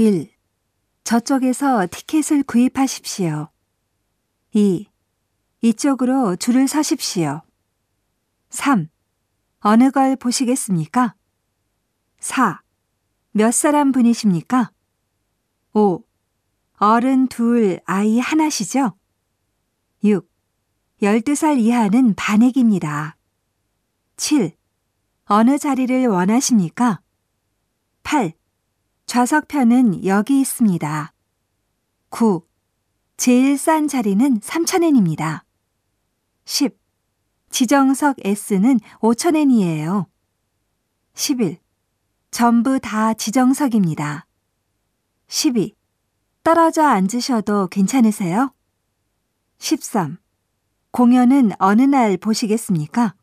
1. 저쪽에서 티켓을 구입하십시오. 2. 이쪽으로 줄을 서십시오. 3. 어느 걸 보시겠습니까? 4. 몇 사람 분이십니까? 5. 어른 둘, 아이 하나시죠? 6. 12살 이하는 반액입니다. 7. 어느 자리를 원하십니까? 8. 좌석편은 여기 있습니다. 9. 제일 싼 자리는 3,000엔입니다. 10. 지정석 S는 5,000엔이에요. 11. 전부 다 지정석입니다. 12. 떨어져 앉으셔도 괜찮으세요? 13. 공연은 어느 날 보시겠습니까?